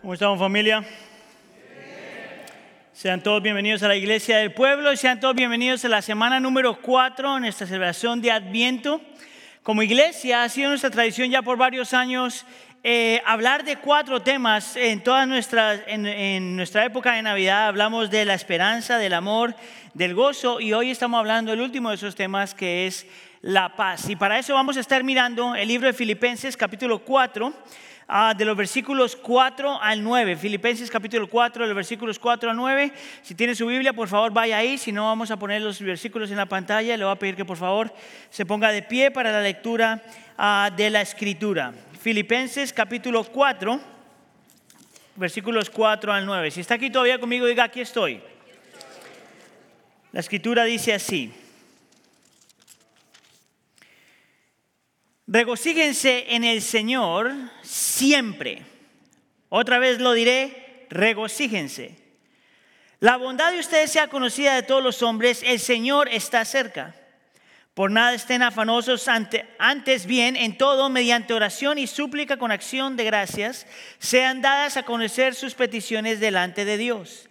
¿Cómo estamos familia? Sean todos bienvenidos a la Iglesia del Pueblo y sean todos bienvenidos a la semana número 4 en esta celebración de Adviento. Como iglesia ha sido nuestra tradición ya por varios años eh, hablar de cuatro temas en toda nuestra, en, en nuestra época de Navidad. Hablamos de la esperanza, del amor, del gozo y hoy estamos hablando del último de esos temas que es la paz. Y para eso vamos a estar mirando el libro de Filipenses capítulo 4 Ah, de los versículos 4 al 9. Filipenses capítulo 4, de los versículos 4 al 9. Si tiene su Biblia, por favor vaya ahí. Si no, vamos a poner los versículos en la pantalla. Le voy a pedir que por favor se ponga de pie para la lectura ah, de la escritura. Filipenses capítulo 4, versículos 4 al 9. Si está aquí todavía conmigo, diga, aquí estoy. La escritura dice así. Regocíjense en el Señor siempre. Otra vez lo diré, regocíjense. La bondad de ustedes sea conocida de todos los hombres, el Señor está cerca. Por nada estén afanosos, antes bien, en todo, mediante oración y súplica con acción de gracias, sean dadas a conocer sus peticiones delante de Dios.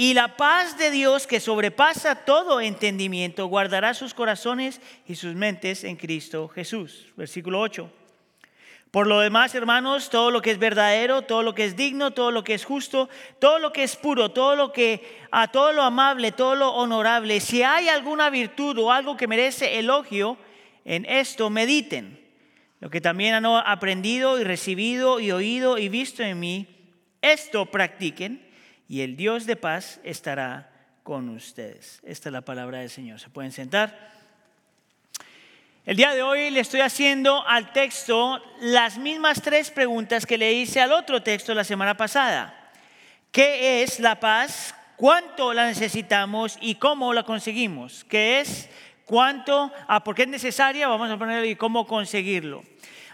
Y la paz de Dios que sobrepasa todo entendimiento guardará sus corazones y sus mentes en Cristo Jesús. Versículo 8. Por lo demás, hermanos, todo lo que es verdadero, todo lo que es digno, todo lo que es justo, todo lo que es puro, todo lo que a todo lo amable, todo lo honorable, si hay alguna virtud o algo que merece elogio, en esto mediten. Lo que también han aprendido y recibido y oído y visto en mí, esto practiquen y el Dios de paz estará con ustedes. Esta es la palabra del Señor. ¿Se pueden sentar? El día de hoy le estoy haciendo al texto las mismas tres preguntas que le hice al otro texto la semana pasada. ¿Qué es la paz? ¿Cuánto la necesitamos y cómo la conseguimos? ¿Qué es? ¿Cuánto? Ah, ¿Por qué es necesaria? Vamos a poner y cómo conseguirlo.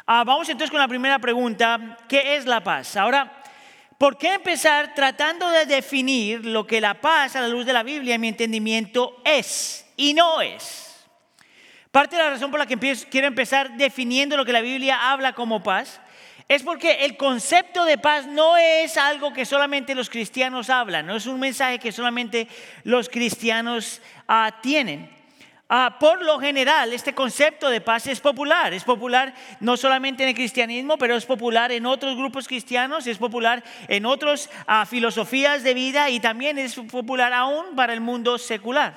Ah, vamos entonces con la primera pregunta. ¿Qué es la paz? Ahora, ¿Por qué empezar tratando de definir lo que la paz a la luz de la Biblia, en mi entendimiento, es y no es? Parte de la razón por la que quiero empezar definiendo lo que la Biblia habla como paz es porque el concepto de paz no es algo que solamente los cristianos hablan, no es un mensaje que solamente los cristianos ah, tienen. Ah, por lo general, este concepto de paz es popular. Es popular no solamente en el cristianismo, pero es popular en otros grupos cristianos, es popular en otras ah, filosofías de vida y también es popular aún para el mundo secular.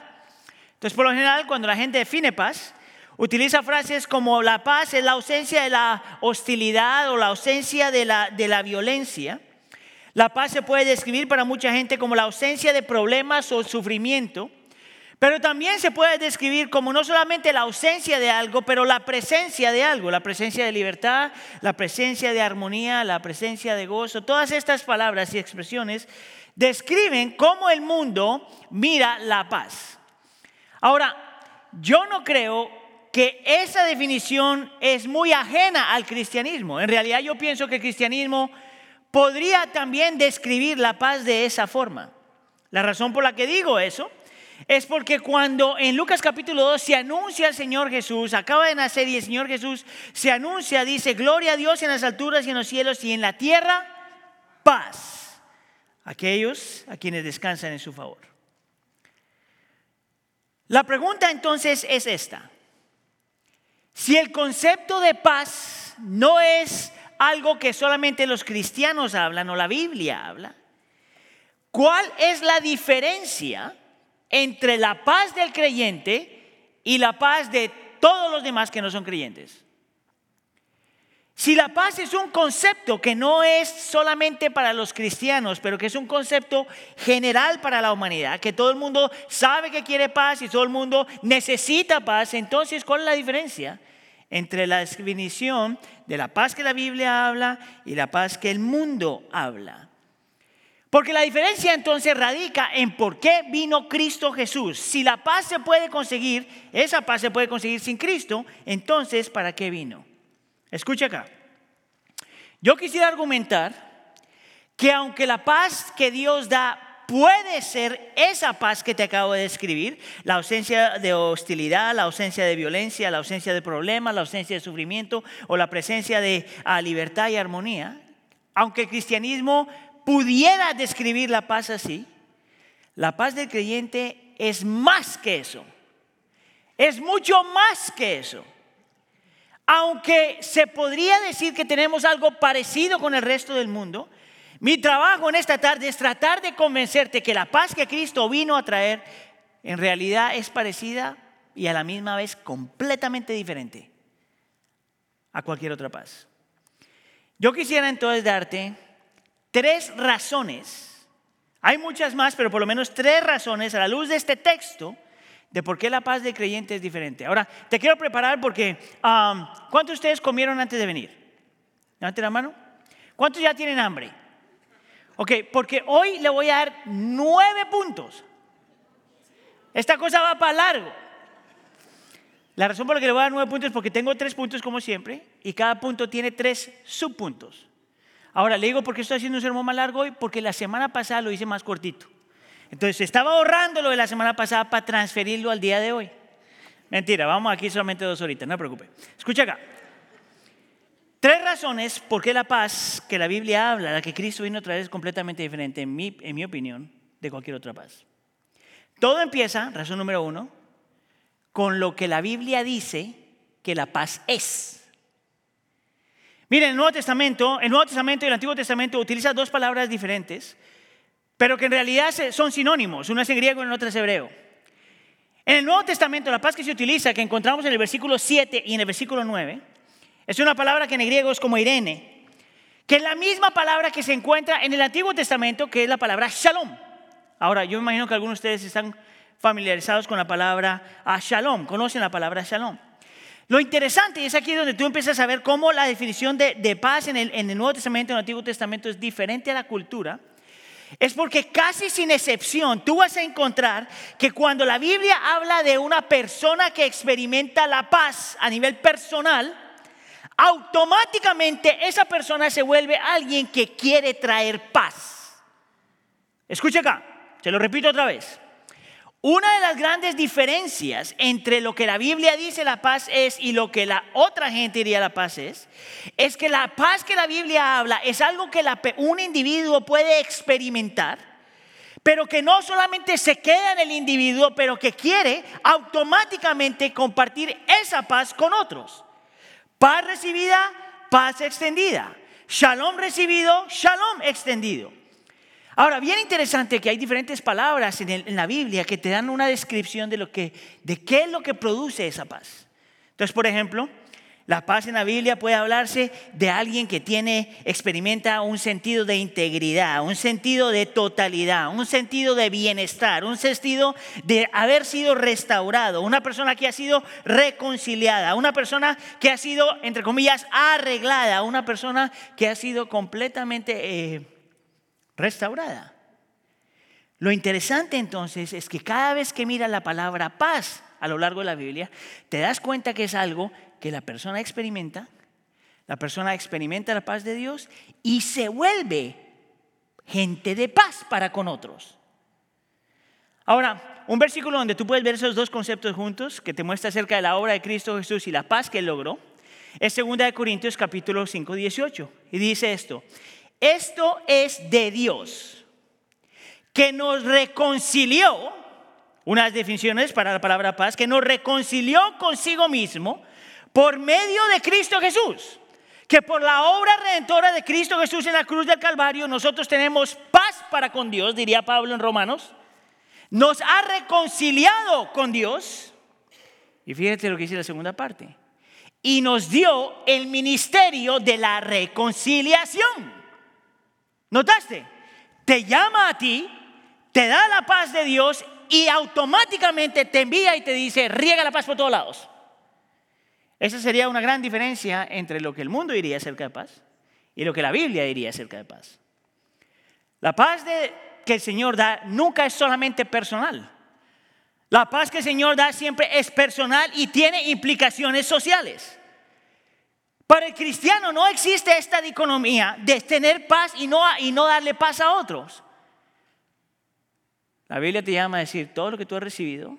Entonces, por lo general, cuando la gente define paz, utiliza frases como la paz es la ausencia de la hostilidad o la ausencia de la, de la violencia. La paz se puede describir para mucha gente como la ausencia de problemas o sufrimiento. Pero también se puede describir como no solamente la ausencia de algo, pero la presencia de algo, la presencia de libertad, la presencia de armonía, la presencia de gozo. Todas estas palabras y expresiones describen cómo el mundo mira la paz. Ahora, yo no creo que esa definición es muy ajena al cristianismo. En realidad yo pienso que el cristianismo podría también describir la paz de esa forma. La razón por la que digo eso es porque cuando en Lucas capítulo 2 se anuncia al Señor Jesús, acaba de nacer y el Señor Jesús se anuncia, dice, gloria a Dios en las alturas y en los cielos y en la tierra, paz. Aquellos a quienes descansan en su favor. La pregunta entonces es esta. Si el concepto de paz no es algo que solamente los cristianos hablan o la Biblia habla, ¿cuál es la diferencia entre la paz del creyente y la paz de todos los demás que no son creyentes. Si la paz es un concepto que no es solamente para los cristianos, pero que es un concepto general para la humanidad, que todo el mundo sabe que quiere paz y todo el mundo necesita paz, entonces ¿cuál es la diferencia entre la definición de la paz que la Biblia habla y la paz que el mundo habla? Porque la diferencia entonces radica en por qué vino Cristo Jesús. Si la paz se puede conseguir, esa paz se puede conseguir sin Cristo, entonces ¿para qué vino? Escucha acá. Yo quisiera argumentar que aunque la paz que Dios da puede ser esa paz que te acabo de describir, la ausencia de hostilidad, la ausencia de violencia, la ausencia de problemas, la ausencia de sufrimiento o la presencia de ah, libertad y armonía, aunque el cristianismo pudiera describir la paz así, la paz del creyente es más que eso. Es mucho más que eso. Aunque se podría decir que tenemos algo parecido con el resto del mundo, mi trabajo en esta tarde es tratar de convencerte que la paz que Cristo vino a traer en realidad es parecida y a la misma vez completamente diferente a cualquier otra paz. Yo quisiera entonces darte tres razones, hay muchas más, pero por lo menos tres razones a la luz de este texto de por qué la paz del creyente es diferente. Ahora, te quiero preparar porque, um, ¿cuántos de ustedes comieron antes de venir? Levante la mano. ¿Cuántos ya tienen hambre? Ok, porque hoy le voy a dar nueve puntos. Esta cosa va para largo. La razón por la que le voy a dar nueve puntos es porque tengo tres puntos como siempre y cada punto tiene tres subpuntos. Ahora le digo por qué estoy haciendo un sermón más largo hoy, porque la semana pasada lo hice más cortito. Entonces estaba ahorrando lo de la semana pasada para transferirlo al día de hoy. Mentira, vamos aquí solamente dos horitas, no te preocupes. Escucha acá. Tres razones por qué la paz que la Biblia habla, la que Cristo vino a traer, es completamente diferente, en mi, en mi opinión, de cualquier otra paz. Todo empieza, razón número uno, con lo que la Biblia dice que la paz es. Miren, el Nuevo Testamento, el Nuevo Testamento y el Antiguo Testamento utilizan dos palabras diferentes, pero que en realidad son sinónimos. Una es en griego y la otra es hebreo. En el Nuevo Testamento, la paz que se utiliza, que encontramos en el versículo 7 y en el versículo 9, es una palabra que en griego es como Irene, que es la misma palabra que se encuentra en el Antiguo Testamento, que es la palabra shalom. Ahora, yo me imagino que algunos de ustedes están familiarizados con la palabra ah, shalom, conocen la palabra shalom. Lo interesante, y es aquí donde tú empiezas a ver cómo la definición de, paz en el, Nuevo Testamento y en el Antiguo Testamento es diferente a la cultura, es porque casi sin excepción tú vas a encontrar que cuando la Biblia habla de una persona que experimenta la paz a nivel personal, automáticamente esa persona se vuelve alguien que quiere traer paz. Escucha acá, se lo repito otra vez. Una de las grandes diferencias entre lo que la Biblia dice la paz es y lo que la otra gente diría la paz es, es que la paz que la Biblia habla es algo que un individuo puede experimentar, pero que no solamente se queda en el individuo, pero que quiere automáticamente compartir esa paz con otros. Paz recibida, paz extendida. Shalom recibido, shalom extendido. Ahora, bien interesante que hay diferentes palabras en, la Biblia que te dan una descripción de, lo que, de qué es lo que produce esa paz. Entonces, por ejemplo, la paz en la Biblia puede hablarse de alguien que tiene, experimenta un sentido de integridad, un sentido de totalidad, un sentido de bienestar, un sentido de haber sido restaurado, una persona que ha sido reconciliada, una persona que ha sido, entre comillas, arreglada, una persona que ha sido completamente eh, restaurada. Lo interesante entonces es que cada vez que mira la palabra paz a lo largo de la Biblia, te das cuenta que es algo que la persona experimenta, la persona experimenta la paz de Dios y se vuelve gente de paz para con otros. Ahora, un versículo donde tú puedes ver esos dos conceptos juntos, que te muestra acerca de la obra de Cristo Jesús y la paz que él logró, es 2 Corintios capítulo 5, 18. Y dice esto, esto es de Dios, que nos reconcilió, unas definiciones para la palabra paz, que nos reconcilió consigo mismo por medio de Cristo Jesús. Que por la obra redentora de Cristo Jesús en la cruz del Calvario nosotros tenemos paz para con Dios, diría Pablo en Romanos. Nos ha reconciliado con Dios. Y fíjate lo que dice la segunda parte. Y nos dio el ministerio de la reconciliación. ¿Notaste? Te llama a ti, te da la paz de Dios y automáticamente te envía y te dice, riega la paz por todos lados. Esa sería una gran diferencia entre lo que el mundo diría acerca de paz y lo que la Biblia diría acerca de paz. La paz que el Señor da nunca es solamente personal. La paz que el Señor da siempre es personal y tiene implicaciones sociales. Para el cristiano no existe esta dicotomía de tener paz y no, y no darle paz a otros. La Biblia te llama a decir, todo lo que tú has recibido,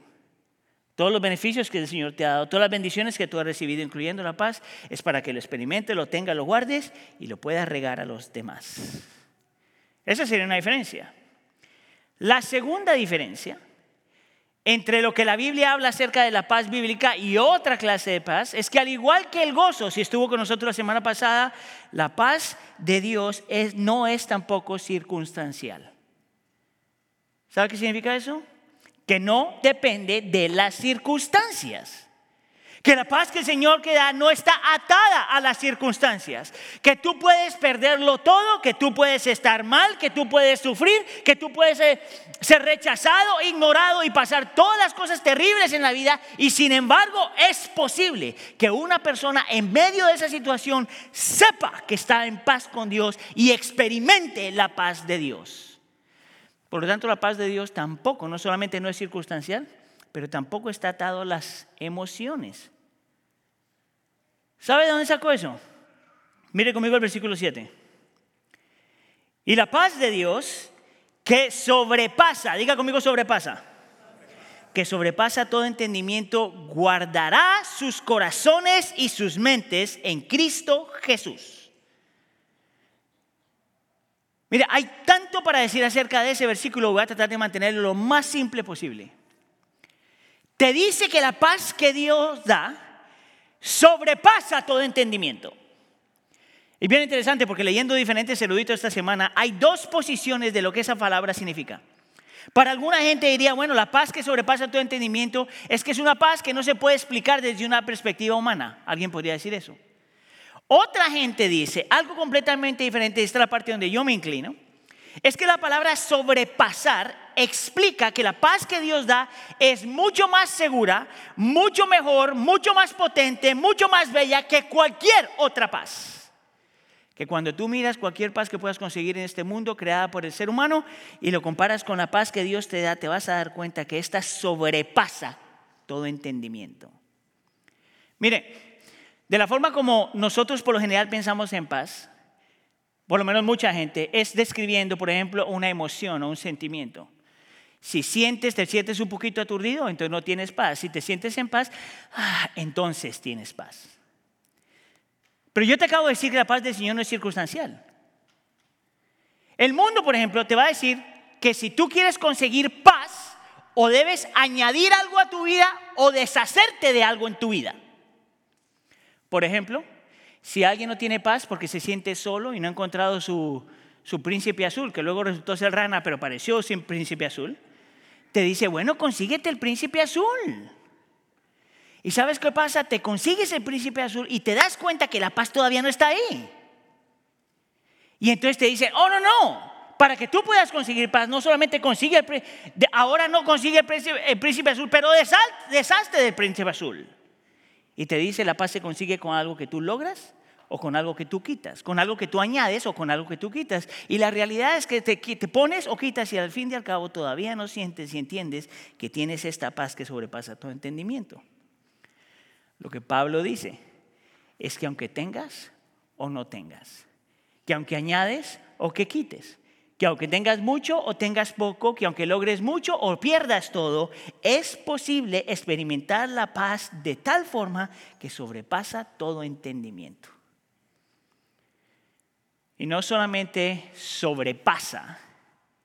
todos los beneficios que el Señor te ha dado, todas las bendiciones que tú has recibido, incluyendo la paz, es para que lo experimente, lo tenga, lo guardes y lo puedas regar a los demás. Esa sería una diferencia. La segunda diferencia entre lo que la Biblia habla acerca de la paz bíblica y otra clase de paz es que al igual que el gozo, si estuvo con nosotros la semana pasada, la paz de Dios no es tampoco circunstancial. ¿Sabe qué significa eso? Que no depende de las circunstancias. Que la paz que el Señor que da no está atada a las circunstancias. Que tú puedes perderlo todo, que tú puedes estar mal, que tú puedes sufrir, que tú puedes ser, ser rechazado, ignorado y pasar todas las cosas terribles en la vida. Y sin embargo es posible que una persona en medio de esa situación sepa que está en paz con Dios y experimente la paz de Dios. Por lo tanto, la paz de Dios tampoco, no solamente no es circunstancial, pero tampoco está atado a las emociones. ¿Sabe de dónde sacó eso? Mire conmigo el versículo 7. Y la paz de Dios que sobrepasa, diga conmigo sobrepasa, que sobrepasa todo entendimiento, guardará sus corazones y sus mentes en Cristo Jesús. Mire, hay tanto para decir acerca de ese versículo, voy a tratar de mantenerlo lo más simple posible te dice que la paz que Dios da sobrepasa todo entendimiento. Y bien interesante porque leyendo diferentes eruditos esta semana hay dos posiciones de lo que esa palabra significa. Para alguna gente diría, bueno, la paz que sobrepasa todo entendimiento es que es una paz que no se puede explicar desde una perspectiva humana. ¿Alguien podría decir eso? Otra gente dice algo completamente diferente, esta es la parte donde yo me inclino, es que la palabra sobrepasar explica que la paz que Dios da es mucho más segura, mucho mejor, mucho más potente, mucho más bella que cualquier otra paz. Que cuando tú miras cualquier paz que puedas conseguir en este mundo creada por el ser humano y lo comparas con la paz que Dios te da, te vas a dar cuenta que esta sobrepasa todo entendimiento. Mire, de la forma como nosotros por lo general pensamos en paz, por lo menos mucha gente, es describiendo, por ejemplo, una emoción o un sentimiento. Si sientes, te sientes un poquito aturdido, entonces no tienes paz. Si te sientes en paz, ah, entonces tienes paz. Pero yo te acabo de decir que la paz del Señor no es circunstancial. El mundo, por ejemplo, te va a decir que si tú quieres conseguir paz, o debes añadir algo a tu vida o deshacerte de algo en tu vida. Por ejemplo, si alguien no tiene paz porque se siente solo y no ha encontrado su, príncipe azul, que luego resultó ser rana, pero pareció sin príncipe azul, te dice, bueno, consíguete el príncipe azul. ¿Y sabes qué pasa? Te consigues el príncipe azul y te das cuenta que la paz todavía no está ahí. Y entonces te dice, oh, no, no, para que tú puedas conseguir paz, no solamente consigue el ahora no consigue el príncipe, el príncipe azul, pero deshazte del príncipe azul. Y te dice, la paz se consigue con algo que tú logras o con algo que tú quitas, con algo que tú añades o con algo que tú quitas. Y la realidad es que te, te pones o quitas y al fin y al cabo todavía no sientes y entiendes que tienes esta paz que sobrepasa todo entendimiento. Lo que Pablo dice es que aunque tengas o no tengas, que aunque añades o que quites, que aunque tengas mucho o tengas poco, que aunque logres mucho o pierdas todo, es posible experimentar la paz de tal forma que sobrepasa todo entendimiento. Y no solamente sobrepasa,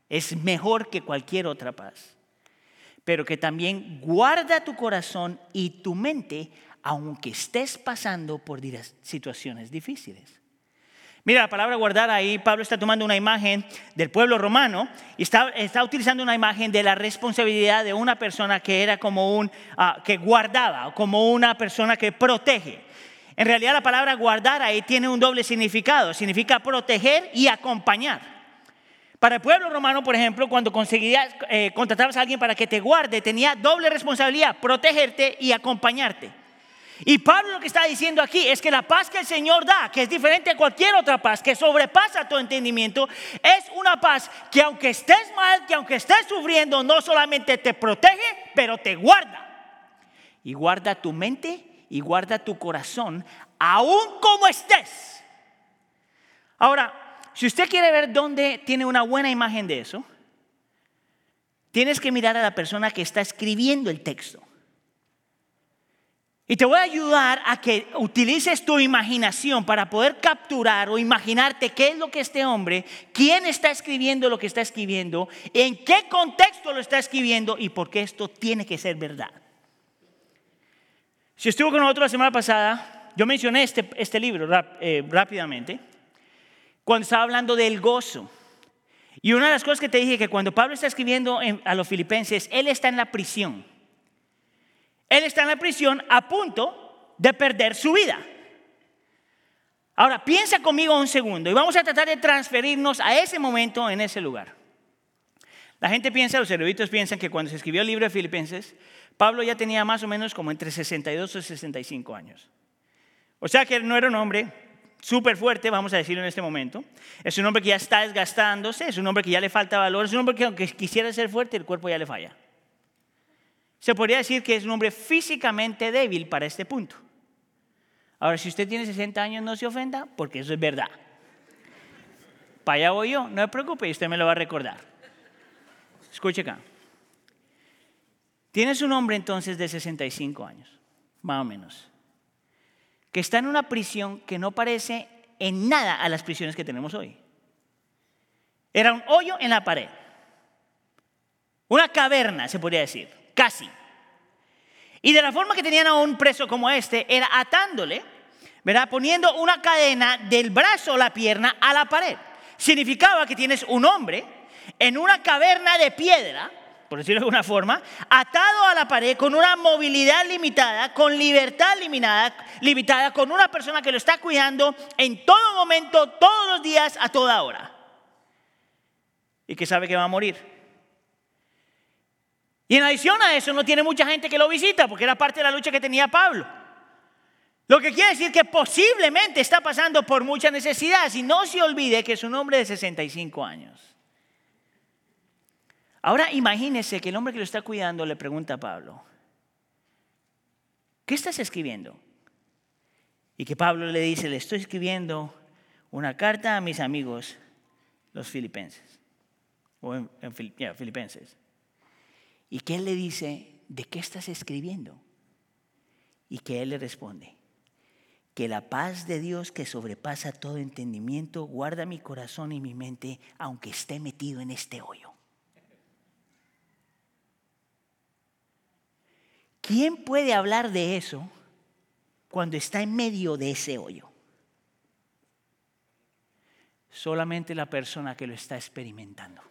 es mejor que cualquier otra paz, pero que también guarda tu corazón y tu mente aunque estés pasando por situaciones difíciles. Mira, la palabra guardar ahí, Pablo está tomando una imagen del pueblo romano y está, está utilizando una imagen de la responsabilidad de una persona que era como un, uh, que guardaba, como una persona que protege. En realidad la palabra guardar ahí tiene un doble significado, significa proteger y acompañar. Para el pueblo romano, por ejemplo, cuando conseguías, eh, contratabas a alguien para que te guarde, tenía doble responsabilidad, protegerte y acompañarte. Y Pablo lo que está diciendo aquí es que la paz que el Señor da, que es diferente a cualquier otra paz, que sobrepasa tu entendimiento, es una paz que aunque estés mal, que aunque estés sufriendo, no solamente te protege, pero te guarda. Y guarda tu mente y guarda tu corazón, aún como estés. Ahora, si usted quiere ver dónde tiene una buena imagen de eso, tienes que mirar a la persona que está escribiendo el texto. Y te voy a ayudar a que utilices tu imaginación para poder capturar o imaginarte qué es lo que este hombre, quién está escribiendo lo que está escribiendo, en qué contexto lo está escribiendo y por qué esto tiene que ser verdad. Si estuvo con nosotros la semana pasada, yo mencioné este, este libro eh, rápidamente, cuando estaba hablando del gozo. Y una de las cosas que te dije que cuando Pablo está escribiendo a los filipenses, él está en la prisión. Él está en la prisión a punto de perder su vida. Ahora, piensa conmigo un segundo y vamos a tratar de transferirnos a ese momento en ese lugar. La gente piensa, los eruditos piensan que cuando se escribió el libro de Filipenses, Pablo ya tenía más o menos como entre 62 y 65 años. O sea que no era un hombre súper fuerte, vamos a decirlo en este momento. Es un hombre que ya está desgastándose, es un hombre que ya le falta valor, es un hombre que aunque quisiera ser fuerte, el cuerpo ya le falla. Se podría decir que es un hombre físicamente débil para este punto. Ahora, si usted tiene 60 años, no se ofenda, porque eso es verdad. Para allá voy yo, no se preocupe, usted me lo va a recordar. Escuche acá. Tienes un hombre entonces de 65 años, más o menos, que está en una prisión que no parece en nada a las prisiones que tenemos hoy. Era un hoyo en la pared, una caverna, se podría decir casi. Y de la forma que tenían a un preso como este, era atándole, ¿verdad? Poniendo una cadena del brazo o la pierna a la pared. Significaba que tienes un hombre en una caverna de piedra, por decirlo de alguna forma, atado a la pared con una movilidad limitada, con libertad limitada, limitada, con una persona que lo está cuidando en todo momento, todos los días, a toda hora. Y que sabe que va a morir. Y en adición a eso no tiene mucha gente que lo visita porque era parte de la lucha que tenía Pablo. Lo que quiere decir que posiblemente está pasando por mucha necesidad. Y no se olvide que es un hombre de 65 años. Ahora imagínese que el hombre que lo está cuidando le pregunta a Pablo, ¿qué estás escribiendo? Y que Pablo le dice, le estoy escribiendo una carta a mis amigos, los filipenses. O en, filipenses. Y que él le dice, ¿de qué estás escribiendo? Y que él le responde, que la paz de Dios que sobrepasa todo entendimiento guarda mi corazón y mi mente aunque esté metido en este hoyo. ¿Quién puede hablar de eso cuando está en medio de ese hoyo? Solamente la persona que lo está experimentando.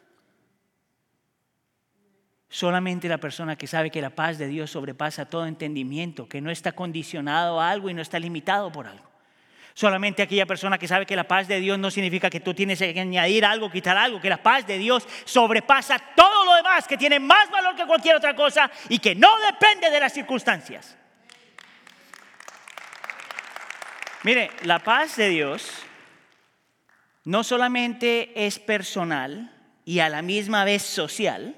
Solamente la persona que sabe que la paz de Dios sobrepasa todo entendimiento, que no está condicionado a algo y no está limitado por algo. Solamente aquella persona que sabe que la paz de Dios no significa que tú tienes que añadir algo, quitar algo, que la paz de Dios sobrepasa todo lo demás, que tiene más valor que cualquier otra cosa y que no depende de las circunstancias. Mire, la paz de Dios no solamente es personal y a la misma vez social,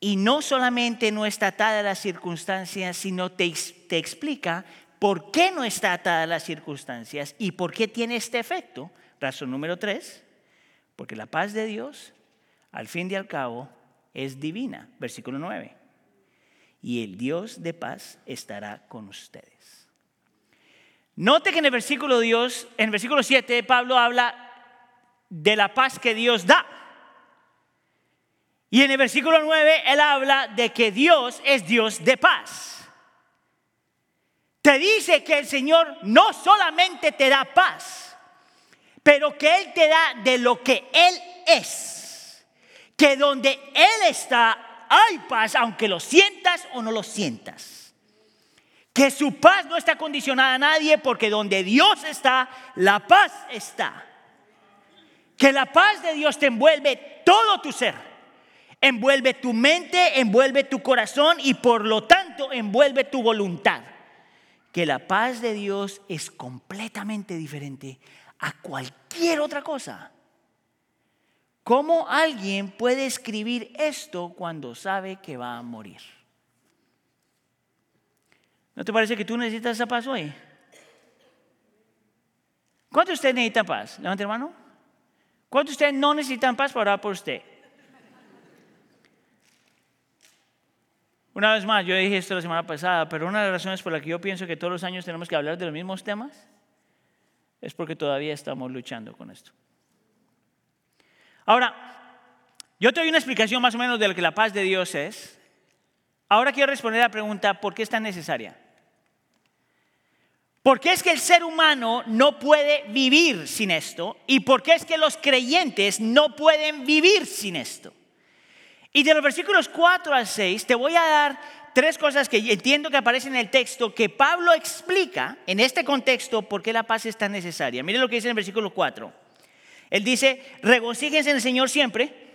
y no solamente no está atada a las circunstancias, sino te, te explica por qué no está atada a las circunstancias y por qué tiene este efecto. Razón número tres, porque la paz de Dios, al fin y al cabo, es divina. Versículo 9. Y el Dios de paz estará con ustedes. Note que en el versículo Dios, en el versículo 7, Pablo habla de la paz que Dios da. Y en el versículo 9 él habla de que Dios es Dios de paz. Te dice que el Señor no solamente te da paz, pero que Él te da de lo que Él es. Que donde Él está hay paz, aunque lo sientas o no lo sientas. Que su paz no está condicionada a nadie porque donde Dios está, la paz está. Que la paz de Dios te envuelve todo tu ser envuelve tu mente, envuelve tu corazón y por lo tanto envuelve tu voluntad. Que la paz de Dios es completamente diferente a cualquier otra cosa. ¿Cómo alguien puede escribir esto cuando sabe que va a morir? ¿No te parece que tú necesitas esa paz hoy? ¿Cuántos de ustedes necesitan paz? Levante hermano. ¿Cuántos de ustedes no necesitan paz para orar por usted? Una vez más, yo dije esto la semana pasada, pero una de las razones por las que yo pienso que todos los años tenemos que hablar de los mismos temas es porque todavía estamos luchando con esto. Ahora, yo te doy una explicación más o menos de lo que la paz de Dios es. Ahora quiero responder a la pregunta, ¿por qué es tan necesaria? ¿Por qué es que el ser humano no puede vivir sin esto? ¿Y por qué es que los creyentes no pueden vivir sin esto? Y de los versículos 4 al 6 te voy a dar tres cosas que entiendo que aparecen en el texto que Pablo explica en este contexto por qué la paz es tan necesaria. Mire lo que dice en el versículo 4. Él dice, regocíjense en el Señor siempre.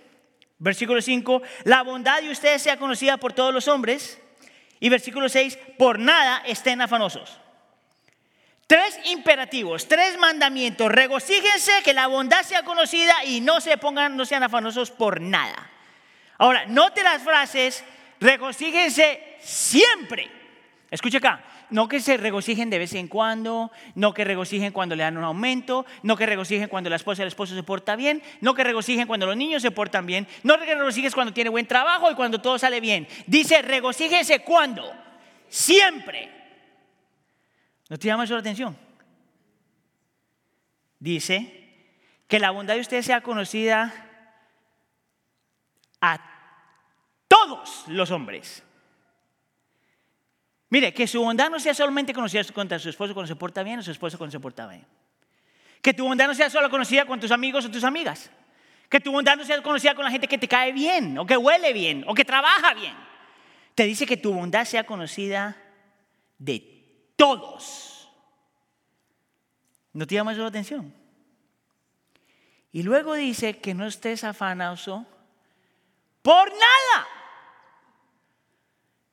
Versículo 5, la bondad de ustedes sea conocida por todos los hombres. Y versículo 6, por nada estén afanosos. Tres imperativos, tres mandamientos. Regocíjense, que la bondad sea conocida y no se pongan, no sean afanosos por nada. Ahora, note las frases, regocíjense siempre. Escuche acá, no que se regocijen de vez en cuando, no que regocijen cuando le dan un aumento, no que regocijen cuando la esposa y el esposo se porta bien, no que regocijen cuando los niños se portan bien, no que regocijes cuando tiene buen trabajo y cuando todo sale bien. Dice, regocíjense cuando, siempre. ¿No te llama eso la atención? Dice que la bondad de usted sea conocida a todos los hombres. Mire, que su bondad no sea solamente conocida contra su esposo cuando se porta bien o su esposo cuando se porta bien. Que tu bondad no sea solo conocida con tus amigos o tus amigas. Que tu bondad no sea conocida con la gente que te cae bien, o que huele bien, o que trabaja bien. Te dice que tu bondad sea conocida de todos. ¿No te llama eso la atención? Y luego dice que no estés afanoso por nada.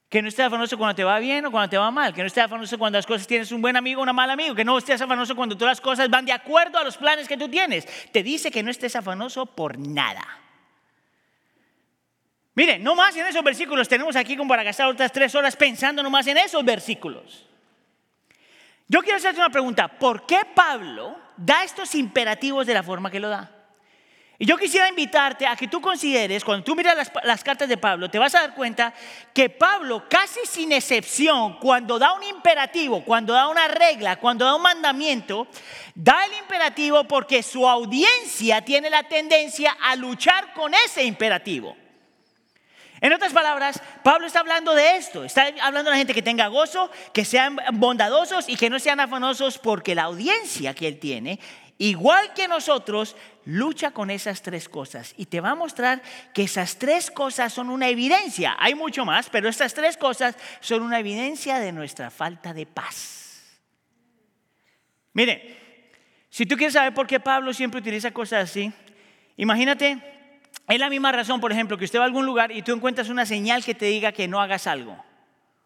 Que no estés afanoso cuando te va bien o cuando te va mal. Que no estés afanoso cuando las cosas tienes un buen amigo o un mal amigo. Que no estés afanoso cuando todas las cosas van de acuerdo a los planes que tú tienes. Te dice que no estés afanoso por nada. Mire, no más en esos versículos tenemos aquí como para gastar otras tres horas pensando nomás en esos versículos. Yo quiero hacerte una pregunta. ¿Por qué Pablo da estos imperativos de la forma que lo da? Y yo quisiera invitarte a que tú consideres, cuando tú miras las, cartas de Pablo, te vas a dar cuenta que Pablo, casi sin excepción, cuando da un imperativo, cuando da una regla, cuando da un mandamiento, da el imperativo porque su audiencia tiene la tendencia a luchar con ese imperativo. En otras palabras, Pablo está hablando de esto, está hablando de la gente que tenga gozo, que sean bondadosos y que no sean afanosos porque la audiencia que él tiene, igual que nosotros, lucha con esas tres cosas y te va a mostrar que esas tres cosas son una evidencia. Hay mucho más, pero estas tres cosas son una evidencia de nuestra falta de paz. Mire, si tú quieres saber por qué Pablo siempre utiliza cosas así, imagínate es la misma razón, por ejemplo, que usted va a algún lugar y tú encuentras una señal que te diga que no hagas algo.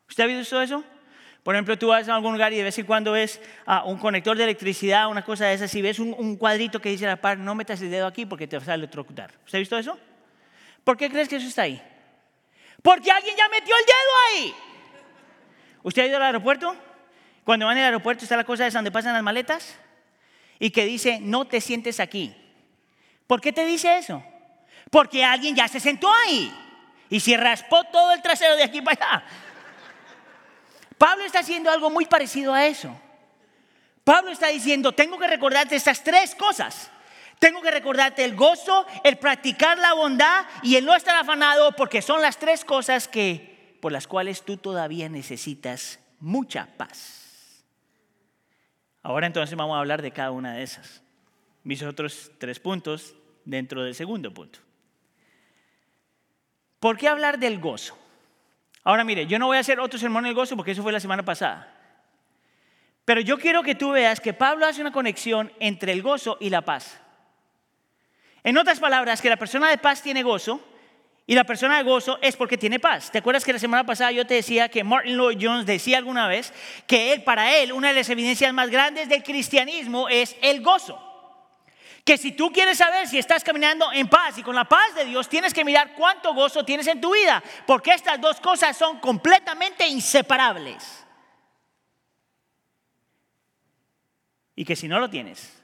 ¿Usted ha visto eso? Por ejemplo, tú vas a algún lugar y de vez en cuando ves ah, un conector de electricidad, una cosa de esas, y ves un, cuadrito que dice a la par, no metas el dedo aquí porque te vas a electrocutar. ¿Usted ha visto eso? ¿Por qué crees que eso está ahí? Porque alguien ya metió el dedo ahí. ¿Usted ha ido al aeropuerto? Cuando van al aeropuerto está la cosa de donde pasan las maletas y que dice, no te sientes aquí. ¿Por qué te dice eso? Porque alguien ya se sentó ahí y se raspó todo el trasero de aquí para allá. Pablo está haciendo algo muy parecido a eso. Pablo está diciendo, tengo que recordarte estas tres cosas. Tengo que recordarte el gozo, el practicar la bondad y el no estar afanado porque son las tres cosas que por las cuales tú todavía necesitas mucha paz. Ahora entonces vamos a hablar de cada una de esas. Mis otros tres puntos dentro del segundo punto. ¿Por qué hablar del gozo? Ahora mire, yo no voy a hacer otro sermón del gozo porque eso fue la semana pasada. Pero yo quiero que tú veas que Pablo hace una conexión entre el gozo y la paz. En otras palabras, que la persona de paz tiene gozo y la persona de gozo es porque tiene paz. ¿Te acuerdas que la semana pasada yo te decía que Martin Lloyd Jones decía alguna vez que él, para él, una de las evidencias más grandes del cristianismo es el gozo? Que si tú quieres saber si estás caminando en paz y con la paz de Dios, tienes que mirar cuánto gozo tienes en tu vida, porque estas dos cosas son completamente inseparables. Y que si no lo tienes,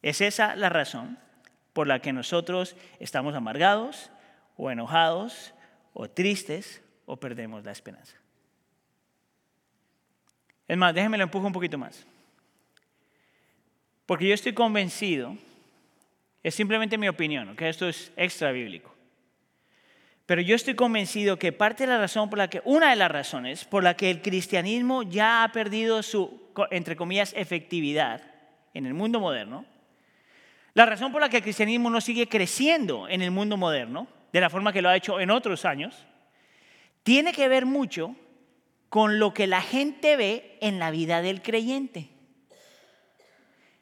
es esa la razón por la que nosotros estamos amargados o enojados o tristes o perdemos la esperanza. Es más, déjenme lo empujo un poquito más. Porque yo estoy convencido, es simplemente mi opinión, que esto es extra bíblico. Pero yo estoy convencido que parte de la razón por la que, una de las razones por la que el cristianismo ya ha perdido su, entre comillas, efectividad en el mundo moderno, la razón por la que el cristianismo no sigue creciendo en el mundo moderno, de la forma que lo ha hecho en otros años, tiene que ver mucho con lo que la gente ve en la vida del creyente.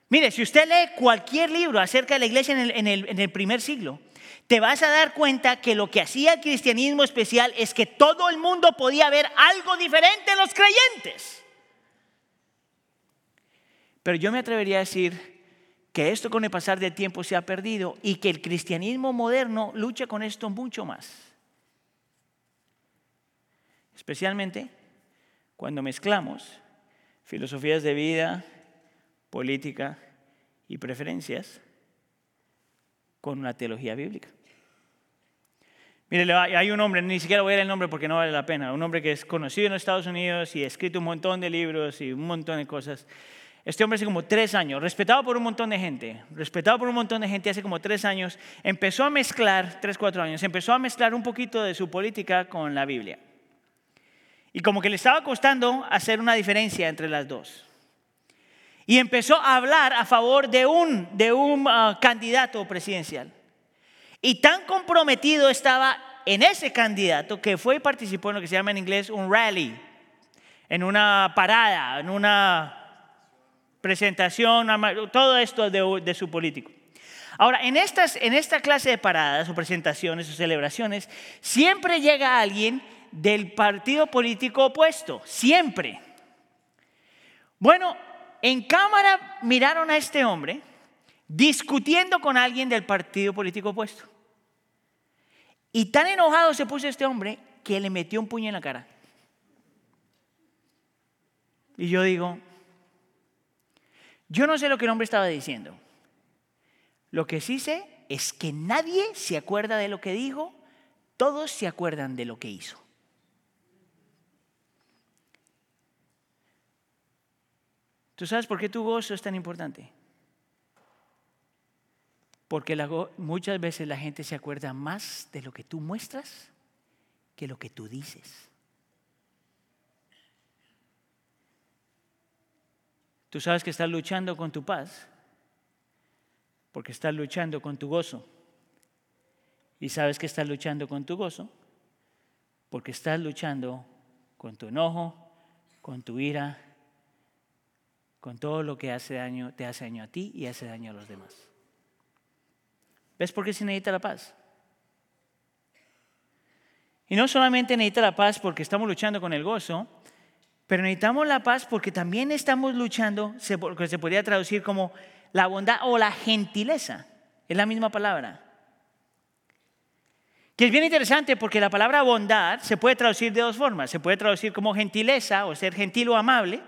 Mire, si usted lee cualquier libro acerca de la iglesia en el, primer siglo, te vas a dar cuenta que lo que hacía el cristianismo especial es que todo el mundo podía ver algo diferente en los creyentes. Pero yo me atrevería a decir que esto con el pasar del tiempo se ha perdido y que el cristianismo moderno lucha con esto mucho más. Especialmente cuando mezclamos filosofías de vida, política y preferencias con una teología bíblica. Mire, hay un hombre, ni siquiera voy a dar el nombre porque no vale la pena, un hombre que es conocido en los Estados Unidos y ha escrito un montón de libros y un montón de cosas. Este hombre hace como tres años, respetado por un montón de gente, respetado por un montón de gente hace como tres años, empezó a mezclar, tres, cuatro años, empezó a mezclar un poquito de su política con la Biblia. Y como que le estaba costando hacer una diferencia entre las dos. Y empezó a hablar a favor de un, de un ah, candidato presidencial. Y tan comprometido estaba en ese candidato que fue y participó en lo que se llama en inglés un rally, en una parada, en una presentación, todo esto de, de su político. Ahora, en, estas, en esta clase de paradas o presentaciones o celebraciones, siempre llega alguien del partido político opuesto, siempre. Bueno, en cámara miraron a este hombre discutiendo con alguien del partido político opuesto. Y tan enojado se puso este hombre que le metió un puño en la cara. Y yo digo, yo no sé lo que el hombre estaba diciendo. Lo que sí sé es que nadie se acuerda de lo que dijo, todos se acuerdan de lo que hizo. ¿Tú sabes por qué tu gozo es tan importante? Porque muchas veces la gente se acuerda más de lo que tú muestras que lo que tú dices. Tú sabes que estás luchando con tu paz porque estás luchando con tu gozo. Y sabes que estás luchando con tu gozo porque estás luchando con tu enojo, con tu ira, con todo lo que hace daño, te hace daño a ti y hace daño a los demás. ¿Ves por qué se necesita la paz? Y no solamente necesita la paz porque estamos luchando con el gozo, pero necesitamos la paz porque también estamos luchando, que se podría traducir como la bondad o la gentileza. Es la misma palabra. Que es bien interesante porque la palabra bondad se puede traducir de dos formas. Se puede traducir como gentileza o ser gentil o amable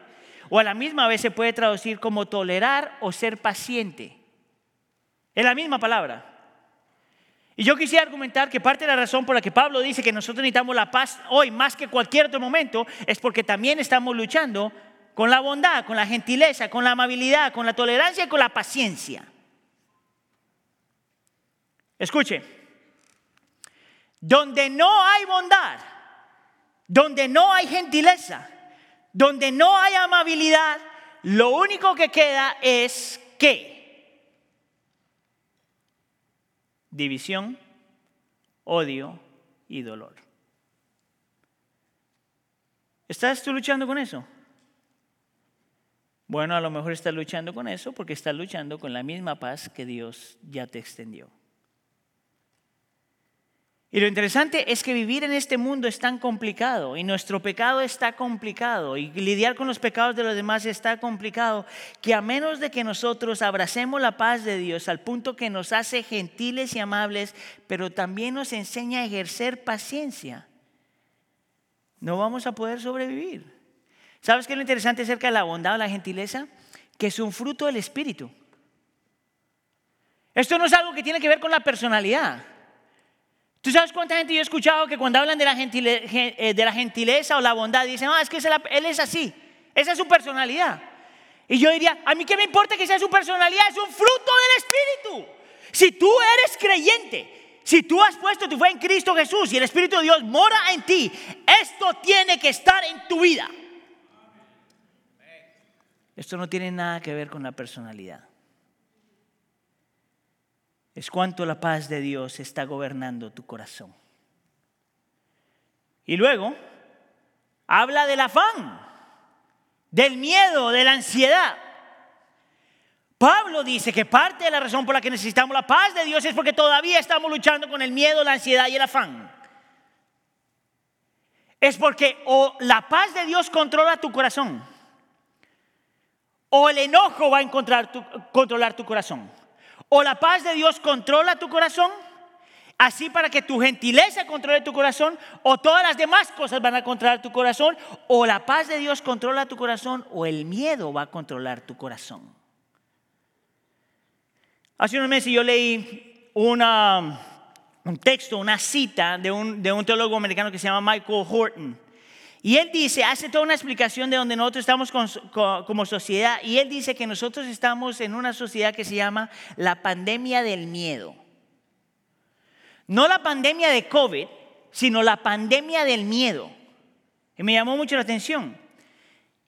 o a la misma vez se puede traducir como tolerar o ser paciente. Es la misma palabra. Y yo quisiera argumentar que parte de la razón por la que Pablo dice que nosotros necesitamos la paz hoy más que cualquier otro momento es porque también estamos luchando con la bondad, con la gentileza, con la amabilidad, con la tolerancia y con la paciencia. Escuche, donde no hay bondad, donde no hay gentileza, donde no hay amabilidad, lo único que queda es qué? División, odio y dolor. ¿Estás tú luchando con eso? Bueno, a lo mejor estás luchando con eso porque estás luchando con la misma paz que Dios ya te extendió. Y lo interesante es que vivir en este mundo es tan complicado y nuestro pecado está complicado y lidiar con los pecados de los demás está complicado que a menos de que nosotros abracemos la paz de Dios al punto que nos hace gentiles y amables, pero también nos enseña a ejercer paciencia, no vamos a poder sobrevivir. ¿Sabes qué es lo interesante acerca de la bondad o la gentileza? Que es un fruto del Espíritu. Esto no es algo que tiene que ver con la personalidad. ¿Tú sabes cuánta gente yo he escuchado que cuando hablan de la, eh, de la gentileza o la bondad dicen, ah, es que él es así, esa es su personalidad? Y yo diría, a mí qué me importa que sea su personalidad, es un fruto del Espíritu. Si tú eres creyente, si tú has puesto tu fe en Cristo Jesús y el Espíritu de Dios mora en ti, esto tiene que estar en tu vida. Esto no tiene nada que ver con la personalidad. Es cuanto la paz de Dios está gobernando tu corazón. Y luego habla del afán, del miedo, de la ansiedad. Pablo dice que parte de la razón por la que necesitamos la paz de Dios es porque todavía estamos luchando con el miedo, la ansiedad y el afán. Es porque o la paz de Dios controla tu corazón o el enojo va a encontrar controlar tu corazón. O la paz de Dios controla tu corazón, así para que tu gentileza controle tu corazón, o todas las demás cosas van a controlar tu corazón, o la paz de Dios controla tu corazón, o el miedo va a controlar tu corazón. Hace unos meses yo leí un texto, una cita de un, de un teólogo americano que se llama Michael Horton. Y él dice, hace toda una explicación de donde nosotros estamos como sociedad, y él dice que nosotros estamos en una sociedad que se llama la pandemia del miedo. No la pandemia de COVID, sino la pandemia del miedo. Y me llamó mucho la atención.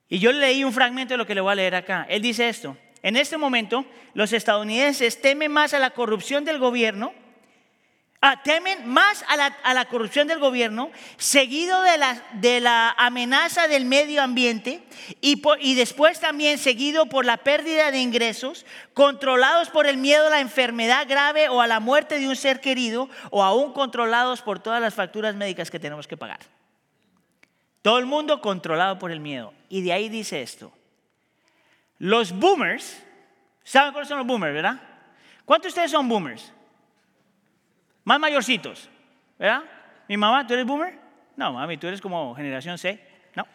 Y yo leí un fragmento de lo que le voy a leer acá. Él dice esto, en este momento los estadounidenses temen más a la corrupción del gobierno Ah, temen más a la, corrupción del gobierno, seguido de la, de la amenaza del medio ambiente y, y, después también seguido por la pérdida de ingresos, controlados por el miedo a la enfermedad grave o a la muerte de un ser querido, o aún controlados por todas las facturas médicas que tenemos que pagar. Todo el mundo controlado por el miedo. Y de ahí dice esto. Los boomers, ¿saben cuáles son los boomers, verdad? ¿Cuántos de ustedes son boomers? Más mayorcitos, ¿verdad? Mi mamá, ¿tú eres boomer? No, mami, tú eres como generación C. No.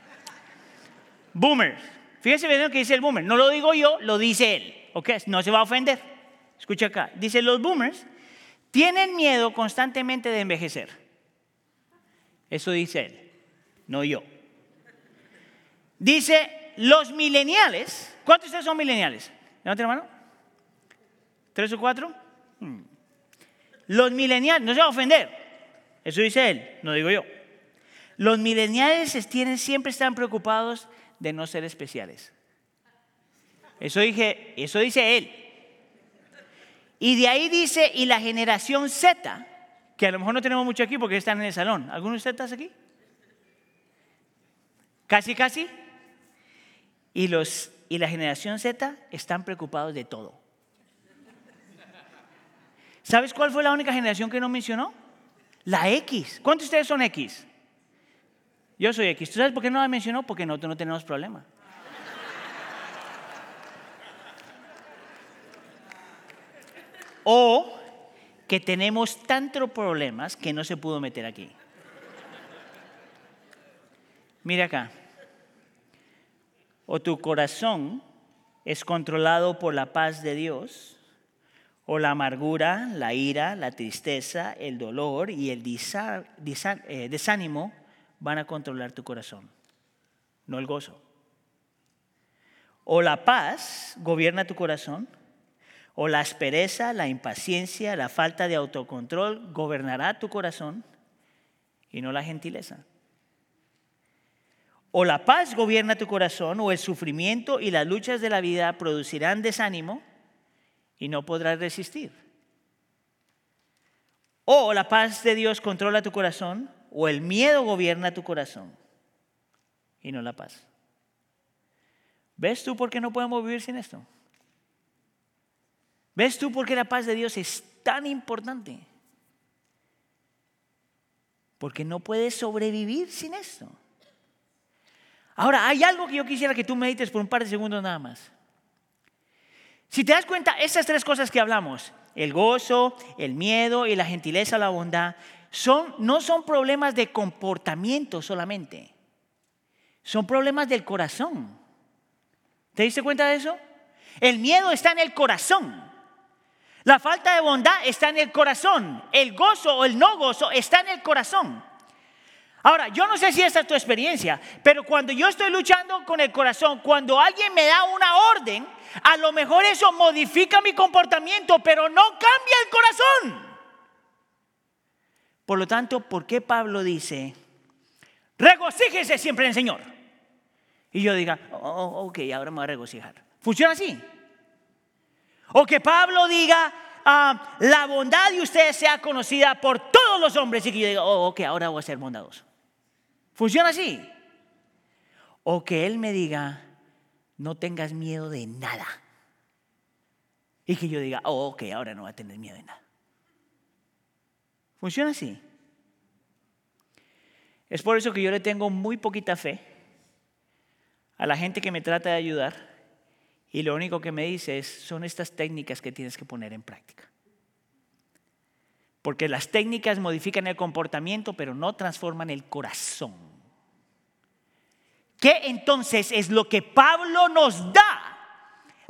Boomers. Fíjense bien lo que dice el boomer. No lo digo yo, lo dice él. ¿Ok? No se va a ofender. Escucha acá. Dice, los boomers tienen miedo constantemente de envejecer. Eso dice él, no yo. Dice, los mileniales. ¿Cuántos de ustedes son mileniales? Levanten la mano. ¿Tres o cuatro? Hmm. Los mileniales, no se va a ofender, eso dice él, no digo yo. Los mileniales siempre están preocupados de no ser especiales. Eso, dije, eso dice él. Y de ahí dice, y la generación Z, que a lo mejor no tenemos mucho aquí porque están en el salón. ¿Algunos ustedes aquí? Casi, casi. Y, los, y la generación Z están preocupados de todo. ¿Sabes cuál fue la única generación que no mencionó? La X. ¿Cuántos de ustedes son X? Yo soy X. ¿Tú sabes por qué no la mencionó? Porque nosotros no tenemos problema. O que tenemos tantos problemas que no se pudo meter aquí. Mira acá. O tu corazón es controlado por la paz de Dios o la amargura, la ira, la tristeza, el dolor y el eh, desánimo van a controlar tu corazón, no el gozo. O la paz gobierna tu corazón, o la aspereza, la impaciencia, la falta de autocontrol gobernará tu corazón y no la gentileza. O la paz gobierna tu corazón, o el sufrimiento y las luchas de la vida producirán desánimo y no podrás resistir. O la paz de Dios controla tu corazón, o el miedo gobierna tu corazón y no la paz. ¿Ves tú por qué no podemos vivir sin esto? ¿Ves tú por qué la paz de Dios es tan importante? Porque no puedes sobrevivir sin esto. Ahora, hay algo que yo quisiera que tú medites por un par de segundos nada más. Si te das cuenta, esas tres cosas que hablamos, el gozo, el miedo y la gentileza, la bondad, son, no son problemas de comportamiento solamente, son problemas del corazón. ¿Te diste cuenta de eso? El miedo está en el corazón. La falta de bondad está en el corazón. El gozo o el no gozo está en el corazón. Ahora, yo no sé si esta es tu experiencia, pero cuando yo estoy luchando con el corazón, cuando alguien me da una orden, a lo mejor eso modifica mi comportamiento, pero no cambia el corazón. Por lo tanto, ¿por qué Pablo dice, regocíjese siempre en el Señor? Y yo diga, oh, oh, ok, ahora me voy a regocijar. ¿Funciona así? O que Pablo diga, ah, la bondad de ustedes sea conocida por todos los hombres y que yo diga, oh, ok, ahora voy a ser bondadoso. ¿Funciona así? O que Él me diga, no tengas miedo de nada. Y que yo diga, oh, ok, ahora no voy a tener miedo de nada. ¿Funciona así? Es por eso que yo le tengo muy poquita fe a la gente que me trata de ayudar y lo único que me dice es, son estas técnicas que tienes que poner en práctica. Porque las técnicas modifican el comportamiento, pero no transforman el corazón. ¿Qué entonces es lo que Pablo nos da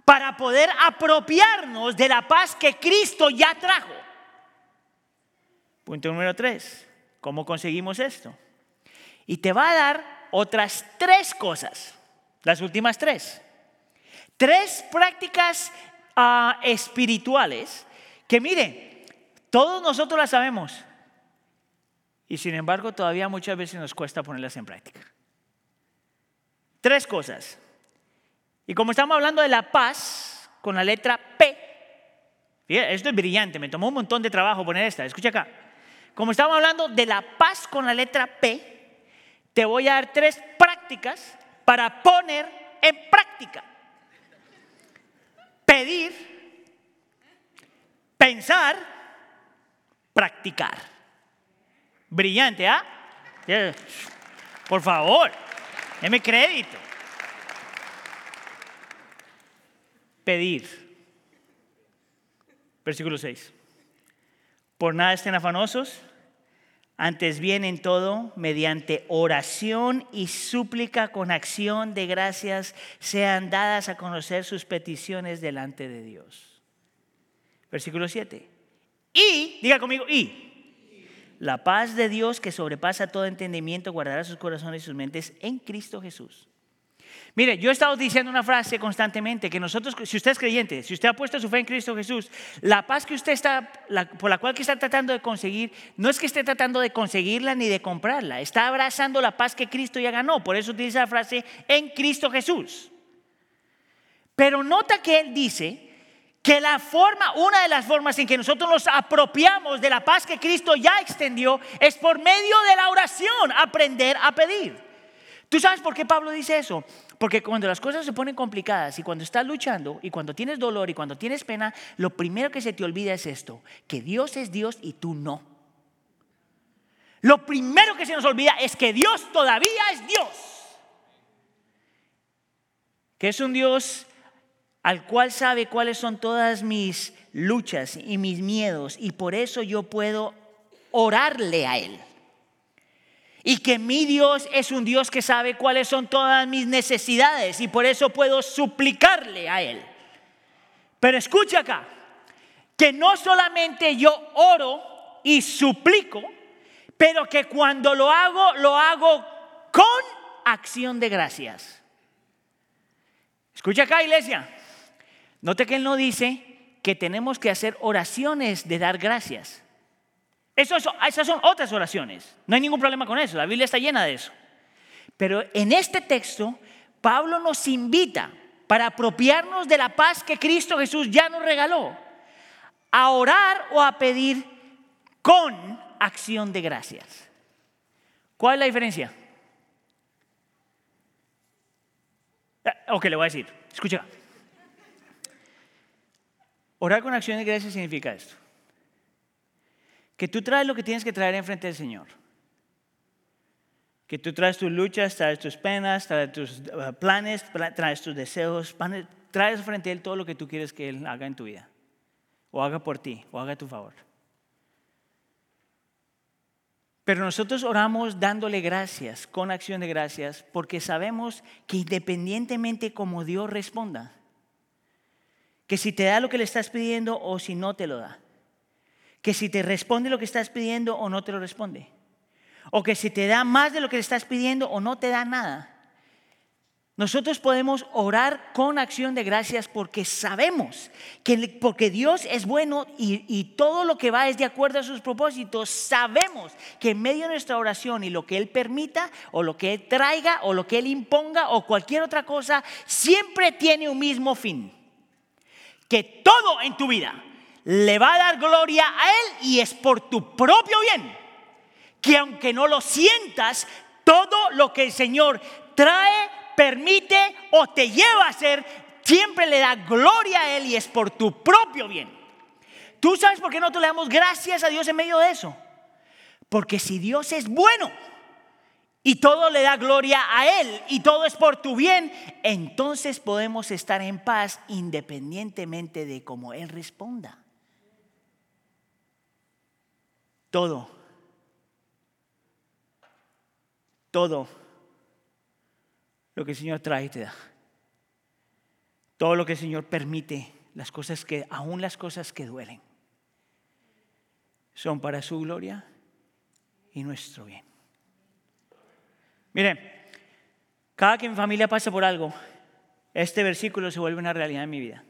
para poder apropiarnos de la paz que Cristo ya trajo? Punto número tres. ¿Cómo conseguimos esto? Y te va a dar otras tres cosas. Las últimas tres. Tres prácticas ah, espirituales que miren, todos nosotros las sabemos y sin embargo todavía muchas veces nos cuesta ponerlas en práctica. Tres cosas. Y como estamos hablando de la paz con la letra P, esto es brillante, me tomó un montón de trabajo poner esta, escucha acá. Como estamos hablando de la paz con la letra P, te voy a dar tres prácticas para poner en práctica pedir, pensar, practicar. Brillante, ¿ah? Por favor, déme crédito. Pedir. Versículo 6. Por nada estén afanosos antes bien en todo, mediante oración y súplica con acción de gracias, sean dadas a conocer sus peticiones delante de Dios. Versículo 7. Y, diga conmigo, y. La paz de Dios que sobrepasa todo entendimiento guardará sus corazones y sus mentes en Cristo Jesús. Mire, yo he estado diciendo una frase constantemente, que nosotros, si usted es creyente, si usted ha puesto su fe en Cristo Jesús, la paz que usted está, por la cual que está tratando de conseguir, no es que esté tratando de conseguirla ni de comprarla, está abrazando la paz que Cristo ya ganó, por eso utiliza la frase en Cristo Jesús. Pero nota que él dice que la forma, una de las formas en que nosotros nos apropiamos de la paz que Cristo ya extendió es por medio de la oración, aprender a pedir. ¿Tú sabes por qué Pablo dice eso? Porque cuando las cosas se ponen complicadas y cuando estás luchando y cuando tienes dolor y cuando tienes pena, lo primero que se te olvida es esto, que Dios es Dios y tú no. Lo primero que se nos olvida es que Dios todavía es Dios. Que es un Dios al cual sabe cuáles son todas mis luchas y mis miedos y por eso yo puedo orarle a Él y que mi Dios es un Dios que sabe cuáles son todas mis necesidades y por eso puedo suplicarle a Él. Pero escucha acá, que no solamente yo oro y suplico, pero que cuando lo hago, lo hago con acción de gracias. Escucha acá, iglesia. Note que Él no dice que tenemos que hacer oraciones de dar gracias esas son otras oraciones. No hay ningún problema con eso. La Biblia está llena de eso. Pero en este texto, Pablo nos invita para apropiarnos de la paz que Cristo Jesús ya nos regaló, a orar o a pedir con acción de gracias. ¿Cuál es la diferencia? Eh, ok, le voy a decir. Escucha. Orar con acción de gracias significa esto que tú traes lo que tienes que traer enfrente del Señor. Que tú traes tus luchas, traes tus penas, traes tus uh, planes, traes tus deseos, traes frente a Él todo lo que tú quieres que Él haga en tu vida. O haga por ti, o haga a tu favor. Pero nosotros oramos dándole gracias, con acción de gracias, porque sabemos que independientemente como Dios responda, que si te da lo que le estás pidiendo o si no te lo da. Que si te responde lo que estás pidiendo o no te lo responde. O que si te da más de lo que le estás pidiendo o no te da nada. Nosotros podemos orar con acción de gracias porque sabemos que porque Dios es bueno y, y, todo lo que va es de acuerdo a sus propósitos, sabemos que en medio de nuestra oración y lo que Él permita o lo que Él traiga o lo que Él imponga o cualquier otra cosa, siempre tiene un mismo fin. Que todo en tu vida le va a dar gloria a Él y es por tu propio bien. Que aunque no lo sientas, todo lo que el Señor trae permite o te lleva a hacer, siempre le da gloria a Él y es por tu propio bien. ¿Tú sabes por qué nosotros le damos gracias a Dios en medio de eso? Porque si Dios es bueno y todo le da gloria a Él y todo es por tu bien, entonces podemos estar en paz independientemente de cómo Él responda. Todo. Todo lo que el Señor trae te da. Todo lo que el Señor permite, las cosas que, aún las cosas que duelen, son para su gloria y nuestro bien. Miren, cada que mi familia pasa por algo, este versículo se vuelve una realidad en mi vida.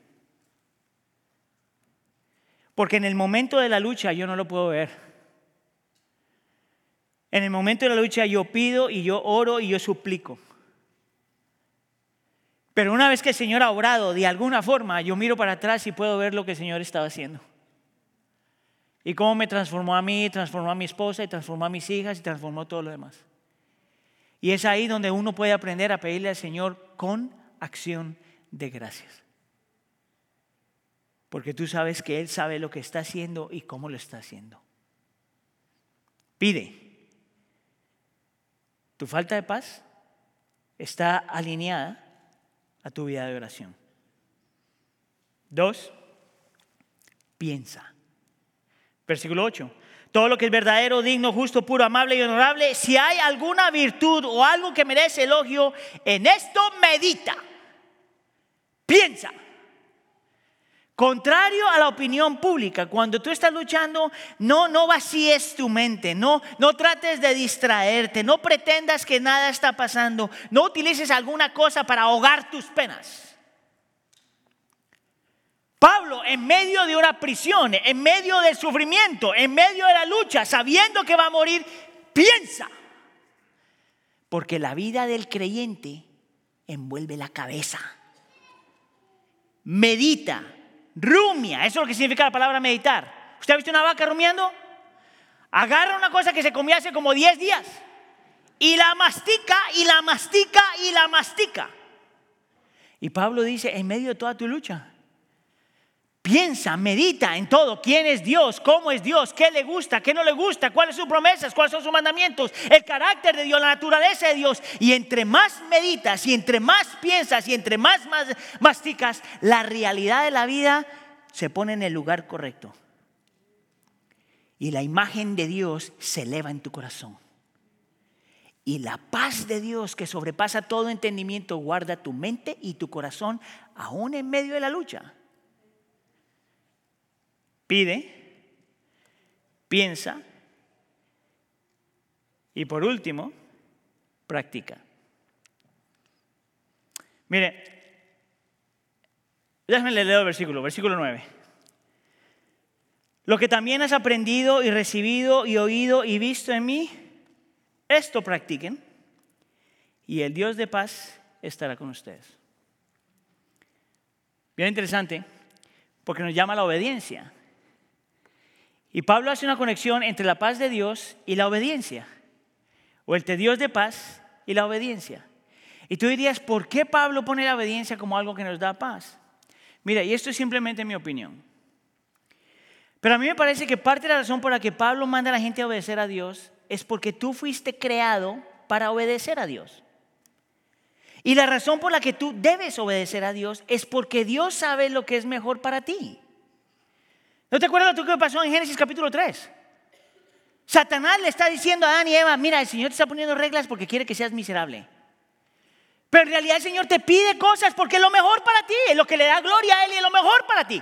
Porque en el momento de la lucha yo no lo puedo ver. En el momento de la lucha yo pido y yo oro y yo suplico. Pero una vez que el Señor ha obrado de alguna forma, yo miro para atrás y puedo ver lo que el Señor estaba haciendo. Y cómo me transformó a mí, transformó a mi esposa, y transformó a mis hijas, y transformó todo lo demás. Y es ahí donde uno puede aprender a pedirle al Señor con acción de gracias. Porque tú sabes que Él sabe lo que está haciendo y cómo lo está haciendo. Pide. Tu falta de paz está alineada a tu vida de oración. Dos, piensa. Versículo 8. Todo lo que es verdadero, digno, justo, puro, amable y honorable, si hay alguna virtud o algo que merece elogio, en esto medita. Piensa. Contrario a la opinión pública, cuando tú estás luchando, no, no vacíes tu mente, no, no trates de distraerte, no pretendas que nada está pasando, no utilices alguna cosa para ahogar tus penas. Pablo, en medio de una prisión, en medio del sufrimiento, en medio de la lucha, sabiendo que va a morir, piensa. Porque la vida del creyente envuelve la cabeza. Medita rumia. Eso es lo que significa la palabra meditar. ¿Usted ha visto una vaca rumiando? Agarra una cosa que se comía hace como 10 días y la mastica y la mastica y la mastica. Y Pablo dice, en medio de toda tu lucha, Piensa, medita en todo. ¿Quién es Dios? ¿Cómo es Dios? ¿Qué le gusta? ¿Qué no le gusta? ¿Cuáles son sus promesas? ¿Cuáles son sus mandamientos? El carácter de Dios, la naturaleza de Dios. Y entre más meditas y entre más piensas y entre más, más masticas, la realidad de la vida se pone en el lugar correcto. Y la imagen de Dios se eleva en tu corazón. Y la paz de Dios que sobrepasa todo entendimiento guarda tu mente y tu corazón aún en medio de la lucha. Pide, piensa y por último, practica. Mire, déjame leer el versículo, versículo 9. Lo que también has aprendido y recibido y oído y visto en mí, esto practiquen y el Dios de paz estará con ustedes. Bien interesante, porque nos llama a la obediencia. Y Pablo hace una conexión entre la paz de Dios y la obediencia, o el Dios de paz y la obediencia. Y tú dirías, ¿por qué Pablo pone la obediencia como algo que nos da paz? Mira, y esto es simplemente mi opinión. Pero a mí me parece que parte de la razón por la que Pablo manda a la gente a obedecer a Dios es porque tú fuiste creado para obedecer a Dios. Y la razón por la que tú debes obedecer a Dios es porque Dios sabe lo que es mejor para ti. ¿No te acuerdas lo que pasó en Génesis capítulo 3? Satanás le está diciendo a Adán y Eva, mira, el Señor te está poniendo reglas porque quiere que seas miserable. Pero en realidad el Señor te pide cosas porque es lo mejor para ti, es lo que le da gloria a Él y es lo mejor para ti.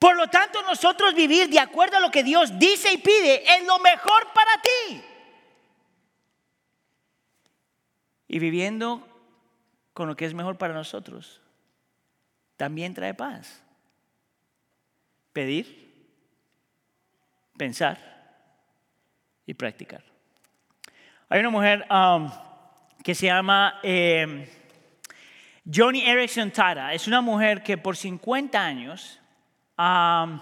Por lo tanto, nosotros vivir de acuerdo a lo que Dios dice y pide es lo mejor para ti. Y viviendo con lo que es mejor para nosotros, también trae paz. Pedir, pensar y practicar. Hay una mujer um, que se llama eh, Johnny Erickson Tara. Es una mujer que por 50 años um,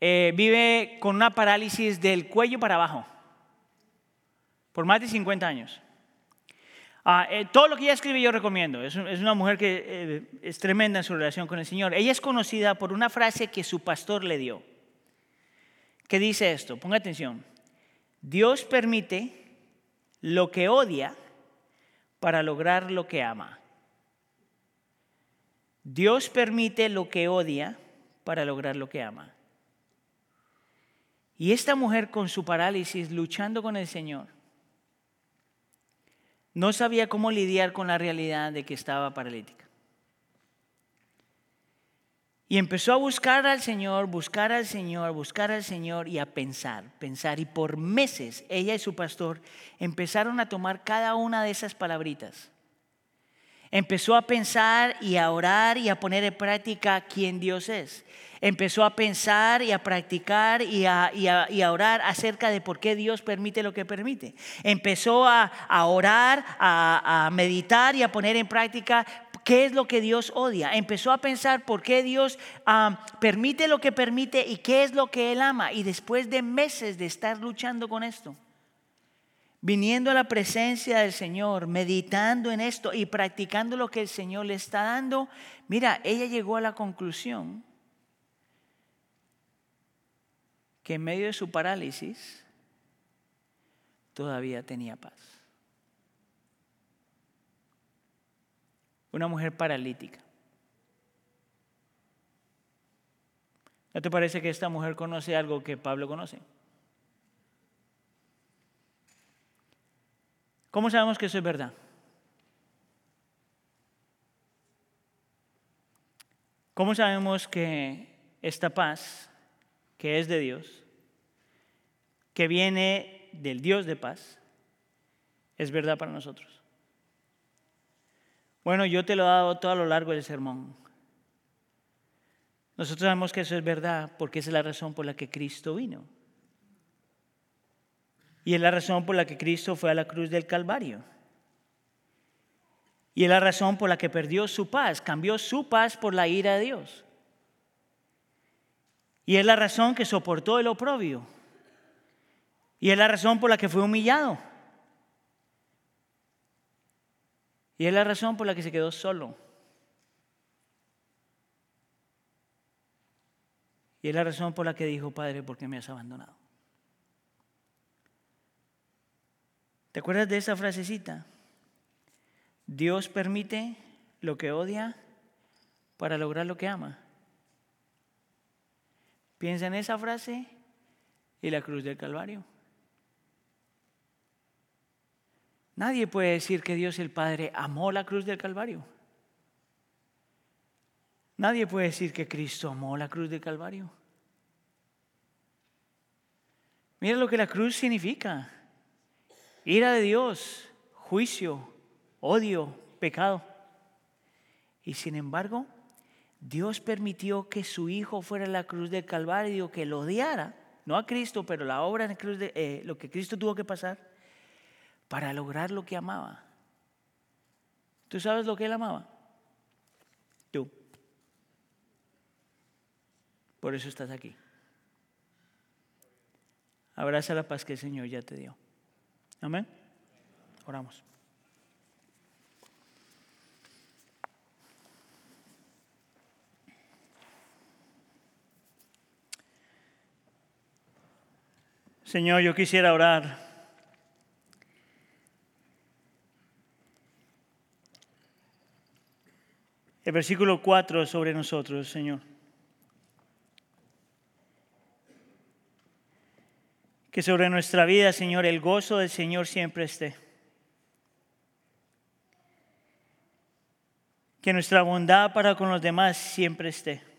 eh, vive con una parálisis del cuello para abajo. Por más de 50 años. Ah, eh, todo lo que ella escribe yo recomiendo. Es, una mujer que es tremenda en su relación con el Señor. Ella es conocida por una frase que su pastor le dio. ¿Qué dice esto? Ponga atención. Dios permite lo que odia para lograr lo que ama. Dios permite lo que odia para lograr lo que ama. Y esta mujer con su parálisis, luchando con el Señor, no sabía cómo lidiar con la realidad de que estaba paralítica. Y empezó a buscar al Señor, buscar al Señor, buscar al Señor y a pensar, pensar. Y por meses ella y su pastor empezaron a tomar cada una de esas palabritas. Empezó a pensar y a orar y a poner en práctica quién Dios es. Empezó a pensar y a practicar y a, orar acerca de por qué Dios permite lo que permite. Empezó a, orar, a, meditar y a poner en práctica qué es lo que Dios odia. Empezó a pensar por qué Dios ah, permite lo que permite y qué es lo que Él ama. Y después de meses de estar luchando con esto, viniendo a la presencia del Señor, meditando en esto y practicando lo que el Señor le está dando, mira, ella llegó a la conclusión que en medio de su parálisis todavía tenía paz. una mujer paralítica. ¿No te parece que esta mujer conoce algo que Pablo conoce? ¿Cómo sabemos que eso es verdad? ¿Cómo sabemos que esta paz, que es de Dios, que viene del Dios de paz, es verdad para nosotros? Bueno, yo te lo he dado todo a lo largo del sermón. Nosotros sabemos que eso es verdad porque esa es la razón por la que Cristo vino. Y es la razón por la que Cristo fue a la cruz del Calvario. Y es la razón por la que perdió su paz, cambió su paz por la ira de Dios. Y es la razón que soportó el oprobio. Y es la razón por la que fue humillado. Y es la razón por la que se quedó solo. Y es la razón por la que dijo, Padre, ¿por qué me has abandonado? ¿Te acuerdas de esa frasecita? Dios permite lo que odia para lograr lo que ama. Piensa en esa frase y la cruz del Calvario. Nadie puede decir que Dios el Padre amó la cruz del Calvario. Nadie puede decir que Cristo amó la cruz del Calvario. Mira lo que la cruz significa. Ira de Dios, juicio, odio, pecado. Y sin embargo, Dios permitió que su Hijo fuera a la cruz del Calvario, que lo odiara, no a Cristo, pero la obra de cruz de, eh, lo que Cristo tuvo que pasar para lograr lo que amaba. ¿Tú sabes lo que él amaba? Tú. Por eso estás aquí. Abraza la paz que el Señor ya te dio. Amén. Oramos. Señor, yo quisiera orar el versículo 4 sobre nosotros, Señor. Que sobre nuestra vida, Señor, el gozo del Señor siempre esté. Que nuestra bondad para con los demás siempre esté.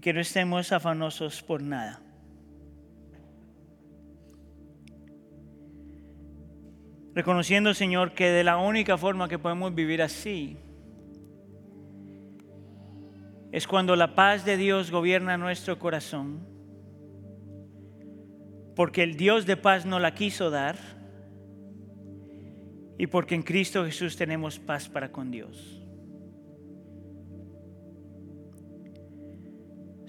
Y que no estemos afanosos por nada. Reconociendo, Señor, que de la única forma que podemos vivir así es cuando la paz de Dios gobierna nuestro corazón, porque el Dios de paz no la quiso dar y porque en Cristo Jesús tenemos paz para con Dios.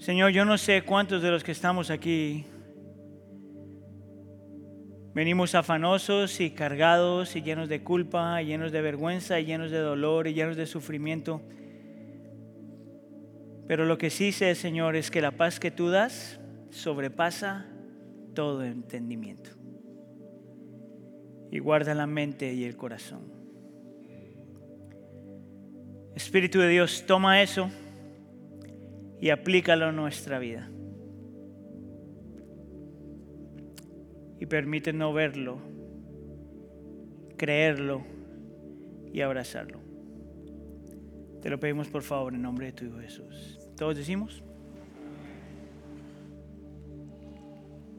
Señor, yo no sé cuántos de los que estamos aquí venimos afanosos y cargados y llenos de culpa, llenos de vergüenza, y llenos de dolor y llenos de sufrimiento. Pero lo que sí sé, Señor, es que la paz que tú das sobrepasa todo entendimiento. Y guarda la mente y el corazón. Espíritu de Dios, toma eso y aplícalo a nuestra vida. Y permítenos verlo, creerlo y abrazarlo. Te lo pedimos por favor en nombre de tu Hijo Jesús. Todos decimos.